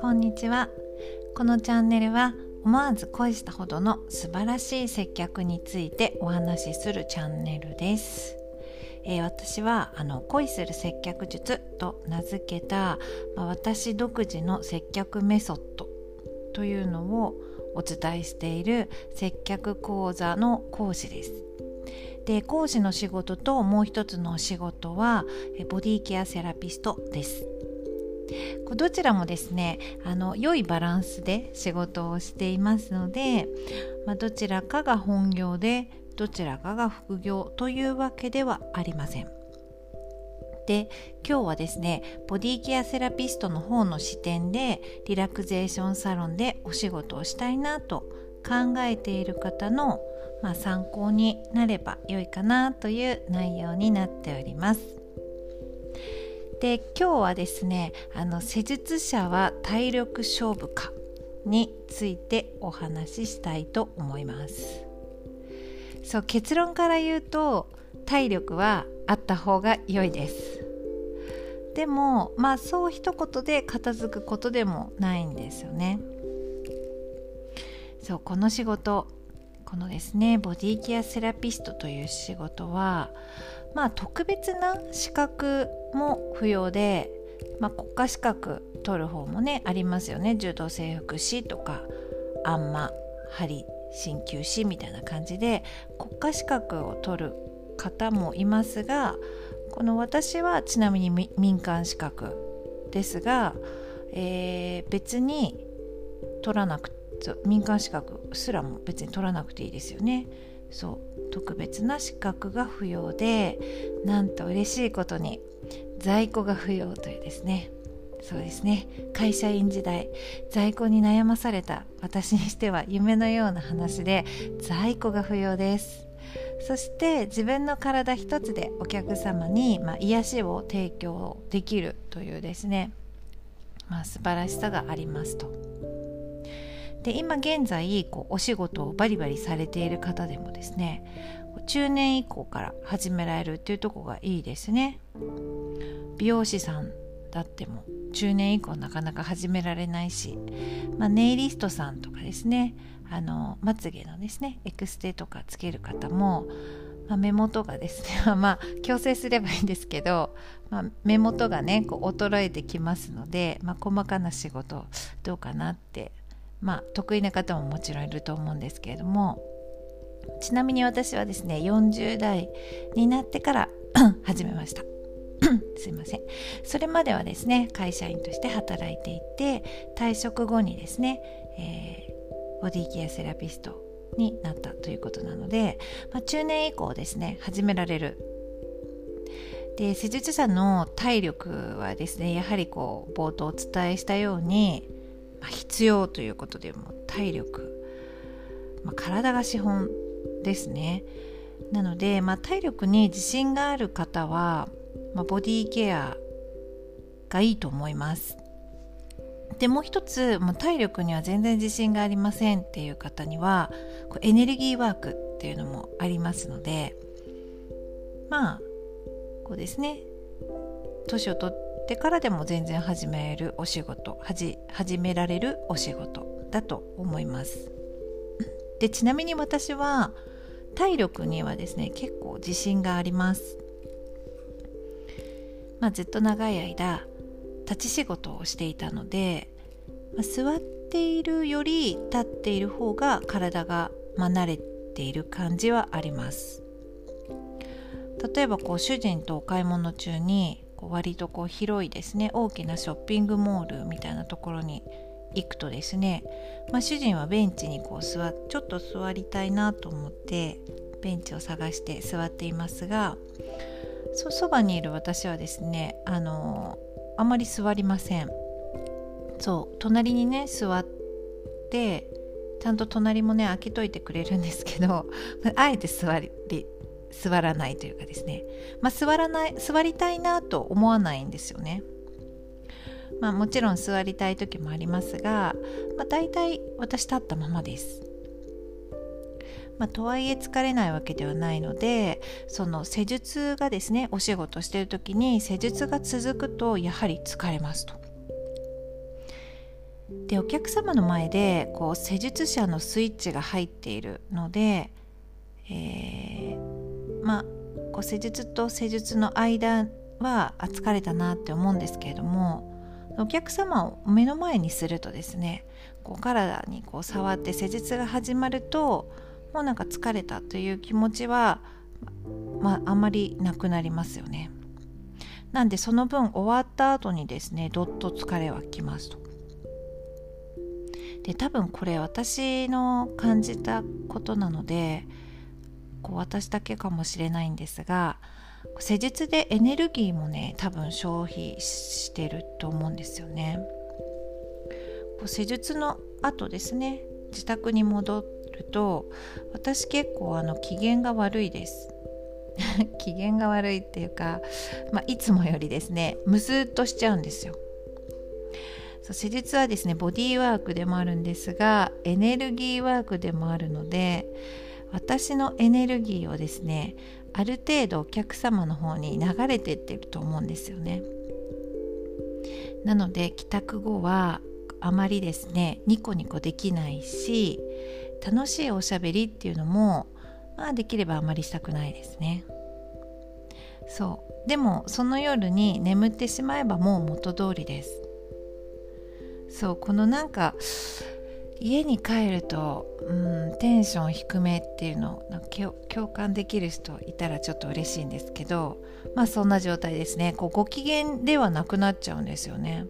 こんにちは。このチャンネルは思わず恋したほどの素晴らしい接客についてお話しするチャンネルです、えー、私はあの恋する接客術と名付けた、まあ、私独自の接客メソッドというのをお伝えしている接客講座の講師です。で講師の仕事ともう一つのお仕事はボディケアセラピストですどちらもですねあの良いバランスで仕事をしていますので、まあ、どちらかが本業でどちらかが副業というわけではありません。で今日はですねボディケアセラピストの方の視点でリラクゼーションサロンでお仕事をしたいなと考えている方の、まあ、参考になれば良いかなという内容になっております。で今日はですねあの施術者は体力勝負かについてお話ししたいと思います。そう結論から言うと体力はあった方が良いです。でもまあそう一言で片付くことでもないんですよね。そうこの仕事このですねボディケアセラピストという仕事はまあ特別な資格も不要で、まあ、国家資格取る方もねありますよね。柔道整復師とかあんま針鍼灸師みたいな感じで国家資格を取る方もいますがこの私はちなみに民間資格ですが、えー、別に取らなくてそう民間資格すらも別に取らなくていいですよね。そう特別な資格が不要でなんと嬉しいことに在庫が不要というですねそうですね会社員時代在庫に悩まされた私にしては夢のような話で在庫が不要ですそして自分の体一つでお客様に、まあ、癒しを提供できるというですね、まあ、素晴らしさがありますと。で今現在こうお仕事をバリバリされている方でもですね中年以降から始められるっていうとこがいいですね。美容師さんだっても中年以降なかなか始められないし、まあ、ネイリストさんとかですねあのまつげのですねエクステとかつける方も、まあ、目元がですね まあ矯正すればいいんですけど、まあ、目元がねこう衰えてきますので、まあ、細かな仕事どうかなってまあ得意な方ももちろんいると思うんですけれどもちなみに私はですね40代になってから 始めました。すいません。それまではですね会社員として働いていて退職後にですね、えー、ボディケアセラピストになったということなので、まあ、中年以降ですね始められる。で施術者の体力はですねやはりこう冒頭お伝えしたように、必要ということでもう体力、まあ、体が資本ですね。なので、まあ、体力に自信がある方は、まあ、ボディケアがいいと思います。でもう一つもう体力には全然自信がありませんっていう方にはこうエネルギーワークっていうのもありますのでまあこうですね。年を取ってってからでも全然始めるお仕事始められるお仕事だと思います。でちなみに私は体力にはですね結構自信があります。まあ、ずっと長い間立ち仕事をしていたので、まあ、座っているより立っている方が体が、まあ、慣れている感じはあります。例えばこう主人とお買い物中に割とこう広いですね。大きなショッピングモールみたいなところに行くとですね、まあ、主人はベンチにこう座ちょっと座りたいなと思ってベンチを探して座っていますがそそばにいる私はですねあのあまり座りません。そう隣にね座ってちゃんと隣もね開けといてくれるんですけど あえて座り座らないというかですね、まあ、座らない座りたいなと思わないんですよね。まあ、もちろん座りたい時もありますが、まあ、大体私立ったままです。まあ、とはいえ疲れないわけではないのでその施術がですねお仕事してる時に施術が続くとやはり疲れますと。でお客様の前でこう施術者のスイッチが入っているので、えー、まあこう施術と施術の間は疲れたなって思うんですけれどもお客様を目の前にするとですねこう体にこう触って施術が始まるともうなんか疲れたという気持ちは、まあ、あんまりなくなりますよね。なんでその分終わった後にですねどっと疲れはきますと。で多分これ私の感じたことなのでこう私だけかもしれないんですが施術でエネルギーもね多分消費してると思うんですよね。こう施術の後ですね自宅に戻ると私結構あの機嫌が悪いです。機嫌が悪いっていうか、まあ、いつもよりですねむずっとしちゃうんですよ。そう施術はですねボディーワークでもあるんですがエネルギーワークでもあるので私のエネルギーをですねある程度お客様の方に流れてってると思うんですよね。なので帰宅後はあまりですねニコニコできないし楽しいおしゃべりっていうのもまあできればあまりしたくないですね。そう。でもその夜に眠ってしまえばもう元通りです。そう。このなんか家に帰ると、うん、テンション低めっていうのを共感できる人いたらちょっと嬉しいんですけどまあそんな状態ですねこうご機嫌ではなくなっちゃうんですよね。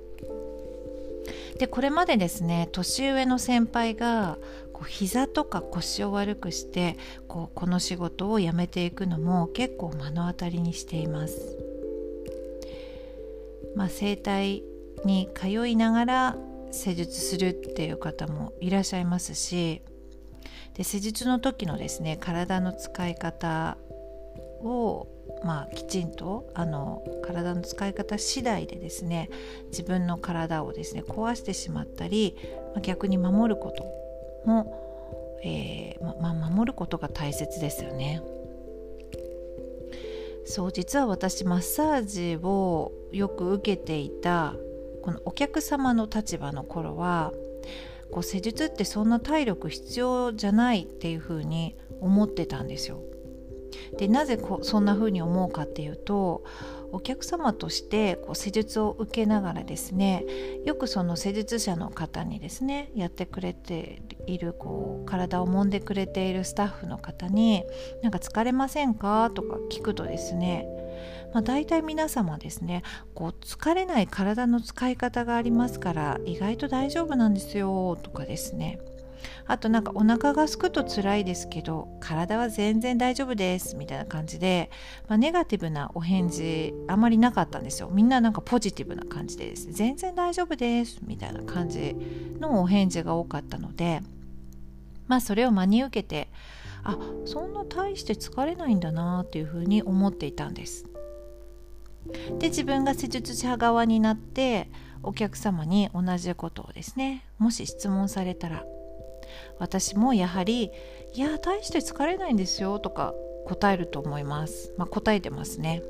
でこれまでですね年上の先輩がこう膝とか腰を悪くしてこうこの仕事を辞めていくのも結構目の当たりにしています。まあ、整体に通いながら施術するっていう方もいらっしゃいますしで施術の時のですね体の使い方をまあ、きちんとあの体の使い方次第でですね自分の体をですね壊してしまったり、まあ、逆に守ることも、えー、まあ、守ることが大切ですよね。そう実は私マッサージをよく受けていたこのお客様の立場の頃はこう施術ってそんな体力必要じゃないっていうふうに思ってたんですよ。でなぜこそんな風に思うかっていうとお客様としてこう施術を受けながらですねよくその施術者の方にですねやってくれているこう体を揉んでくれているスタッフの方に「なんか疲れませんか?」とか聞くとですねまあ、大体皆様ですねこう疲れない体の使い方がありますから意外と大丈夫なんですよとかですね。あとなんかお腹がすくと辛いですけど体は全然大丈夫ですみたいな感じで、まあ、ネガティブなお返事あまりなかったんですよ。みんななんかポジティブな感じでですね。全然大丈夫ですみたいな感じのお返事が多かったのでまあそれを真に受けてあそんな大して疲れないんだなっていうふうに思っていたんです。で自分が施術者側になってお客様に同じことをですねもし質問されたら私もやはり「いや大して疲れないんですよ」とか答えると思います、まあ、答えてますね、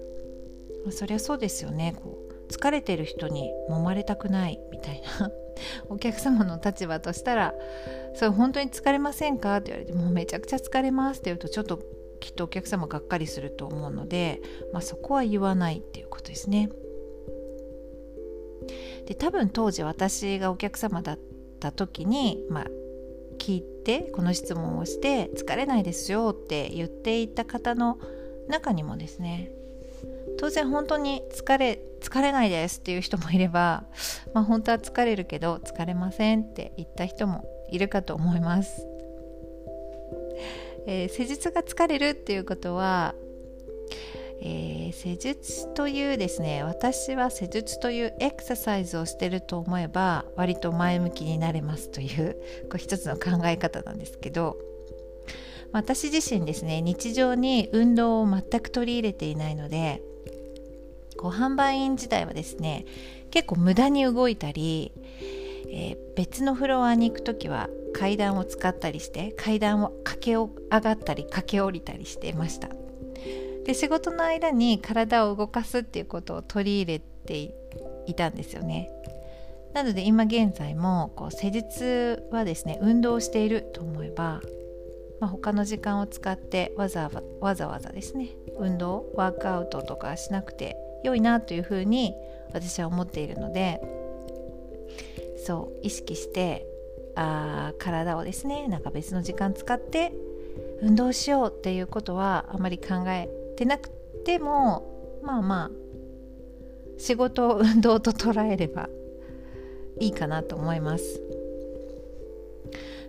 まあ、そりゃそうですよね。こう疲れてる人に揉まれたくないみたいな。お客様の立場としたら「それ本当に疲れませんか?」って言われて「もうめちゃくちゃ疲れます」って言うとちょっときっとお客様がっかりすると思うので、まあ、そこは言わないっていうことですね。で多分当時私がお客様だった時に、まあ、聞いてこの質問をして「疲れないですよ」って言っていた方の中にもですね当然本当に疲れ疲れないですっていう人もいれば、まあ、本当は疲れるけど疲れませんって言った人もいるかと思います。えー、施術が疲れるっていうことは、えー、施術というですね私は施術というエクササイズをしてると思えば割と前向きになれますというこう一つの考え方なんですけど私自身ですね日常に運動を全く取り入れていないのでこう販売員時代はですね結構無駄に動いたり、えー、別のフロアに行く時は階段を使ったりして階段を駆け上がったり駆け下りたりしていました。で仕事の間に体を動かすっていうことを取り入れていたんですよね。なので今現在もこう施術はですね運動していると思えば、まあ、他の時間を使ってわざわざわざですね運動ワークアウトとかしなくて良いなというふうに私は思っているのでそう意識してあ体をですねなんか別の時間使って運動しようっていうことはあまり考えてなくてもまあまあ仕事を運動と捉えればいいかなと思います。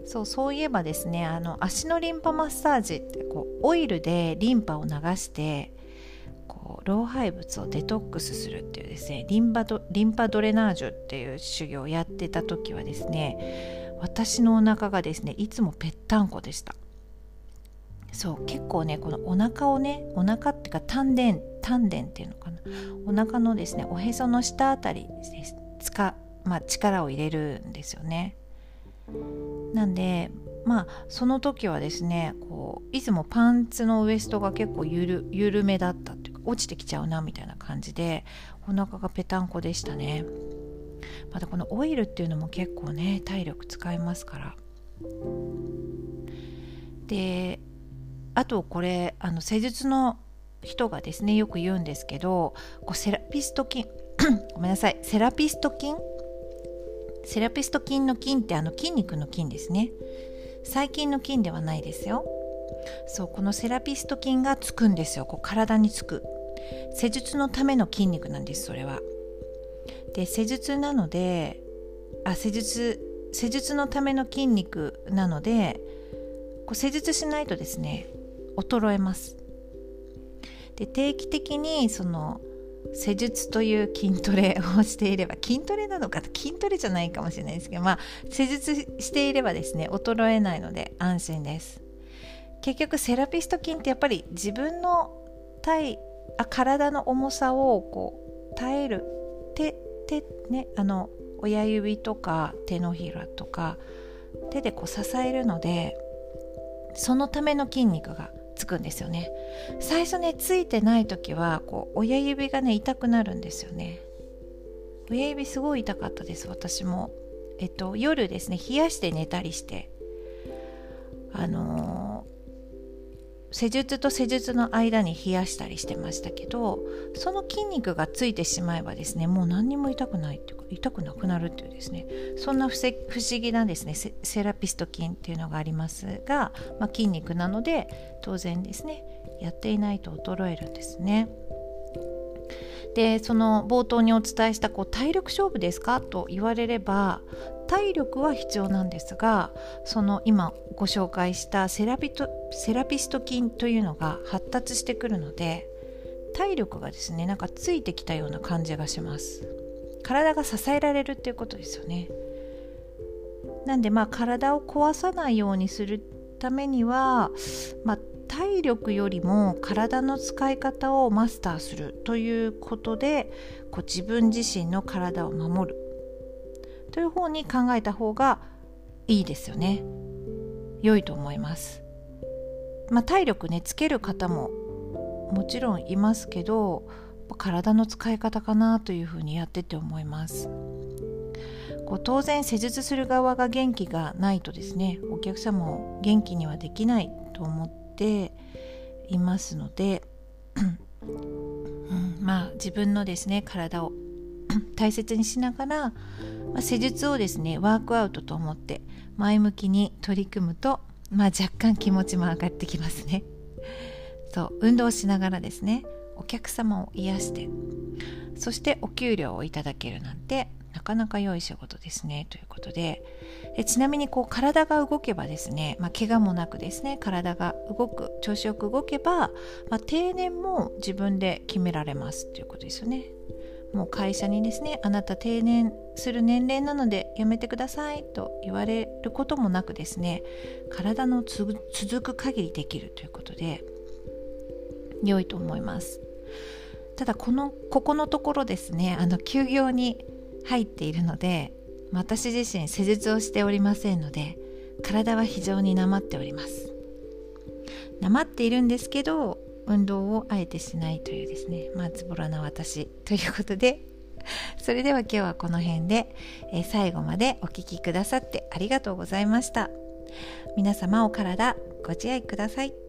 そうそういえばですねあの足のリンパマッサージってこうオイルでリンパを流して老廃物をデトックスするっていうですねリンパドリンパドレナージュっていう修行をやってた時はですね私のお腹がですねいつもぺったんこでした。そう結構ねこのお腹をねお腹っていうか丹田丹田っていうのかな。お腹のですねおへその下あたりです。つか、まあ、力を入れるんですよね。なんでまあその時はですねこういつもパンツのウエストが結構ゆる緩めだったっていう。落ちてきちゃうなみたいな感じでお腹がぺたんこでしたね。またこのオイルっていうのも結構ね体力使いますから。であとこれあの施術の人がですねよく言うんですけどこうセラピスト菌 ごめんなさいセラピスト菌？セラピスト筋の筋ってあの筋肉の筋ですね。最近の筋ではないですよ。そうこのセラピスト筋がつくんですよ。こう体につく。施術のための筋肉なんですそれは。で施術なのであ施術施術のための筋肉なのでこう施術しないとですね衰えます。で定期的にその施術という筋トレをしていれば筋トレなのか筋トレじゃないかもしれないですけどまあ施術していればですね衰えないので安心です。結局セラピスト筋ってやっぱり自分の体あ体の重さをこう耐える。手手ねあの親指とか手のひらとか手でこう支えるのでそのための筋肉がつくんですよね。最初ねついてない時はこう親指がね痛くなるんですよね。親指すごい痛かったです私も。えっと夜ですね冷やして寝たりして。あの施術と施術の間に冷やしたりしてましたけどその筋肉がついてしまえばですねもう何にも痛くないっていうか痛くなくなるっていうですねそんな不思議なですねセラピスト筋っていうのがありますが、まあ、筋肉なので当然ですねやっていないと衰えるんですね。でその冒頭にお伝えしたこう体力勝負ですか？と言われれば体力は必要なんですがその今ご紹介したセラピトセラピスト筋というのが発達してくるので体力がですねなんかついてきたような感じがします。体が支えられるっていうことですよね。なんでまあ体を壊さないようにするためには、まあ、体力よりも体の使い方をマスターするということでこう自分自身の体を守る。という方に考えた方がいいですよね。良いと思います。まあ体力ねつける方ももちろんいますけど体の使い方かなというふうにやってて思います。こう当然施術する側が元気がないとですねお客様を元気にはできないと思っていますので、うん、まあ自分のですね体を 大切にしながらまあ、施術をですねワークアウトと思って前向きに取り組むと、まあ、若干気持ちも上がってきますね。そう運動しながらですねお客様を癒してそしてお給料をいただけるなんてなかなか良い仕事ですねということで。でちなみにこう体が動けばですね、まあ、怪我もなくですね体が動く調子よく動けば、まあ、定年も自分で決められますということですよね。もう会社にですねあなた定年する年齢なのでやめてくださいと言われることもなくですね体の続く限りできるということで良いと思います。ただこのここのところですねあの休業に入っているので私自身施術をしておりませんので体は非常になまっております。なまっているんですけど運動をあえてしないというですねまあズボラな私ということで それでは今日はこの辺で、え、最後までお聴きくださってありがとうございました。皆様お体ご自愛ください。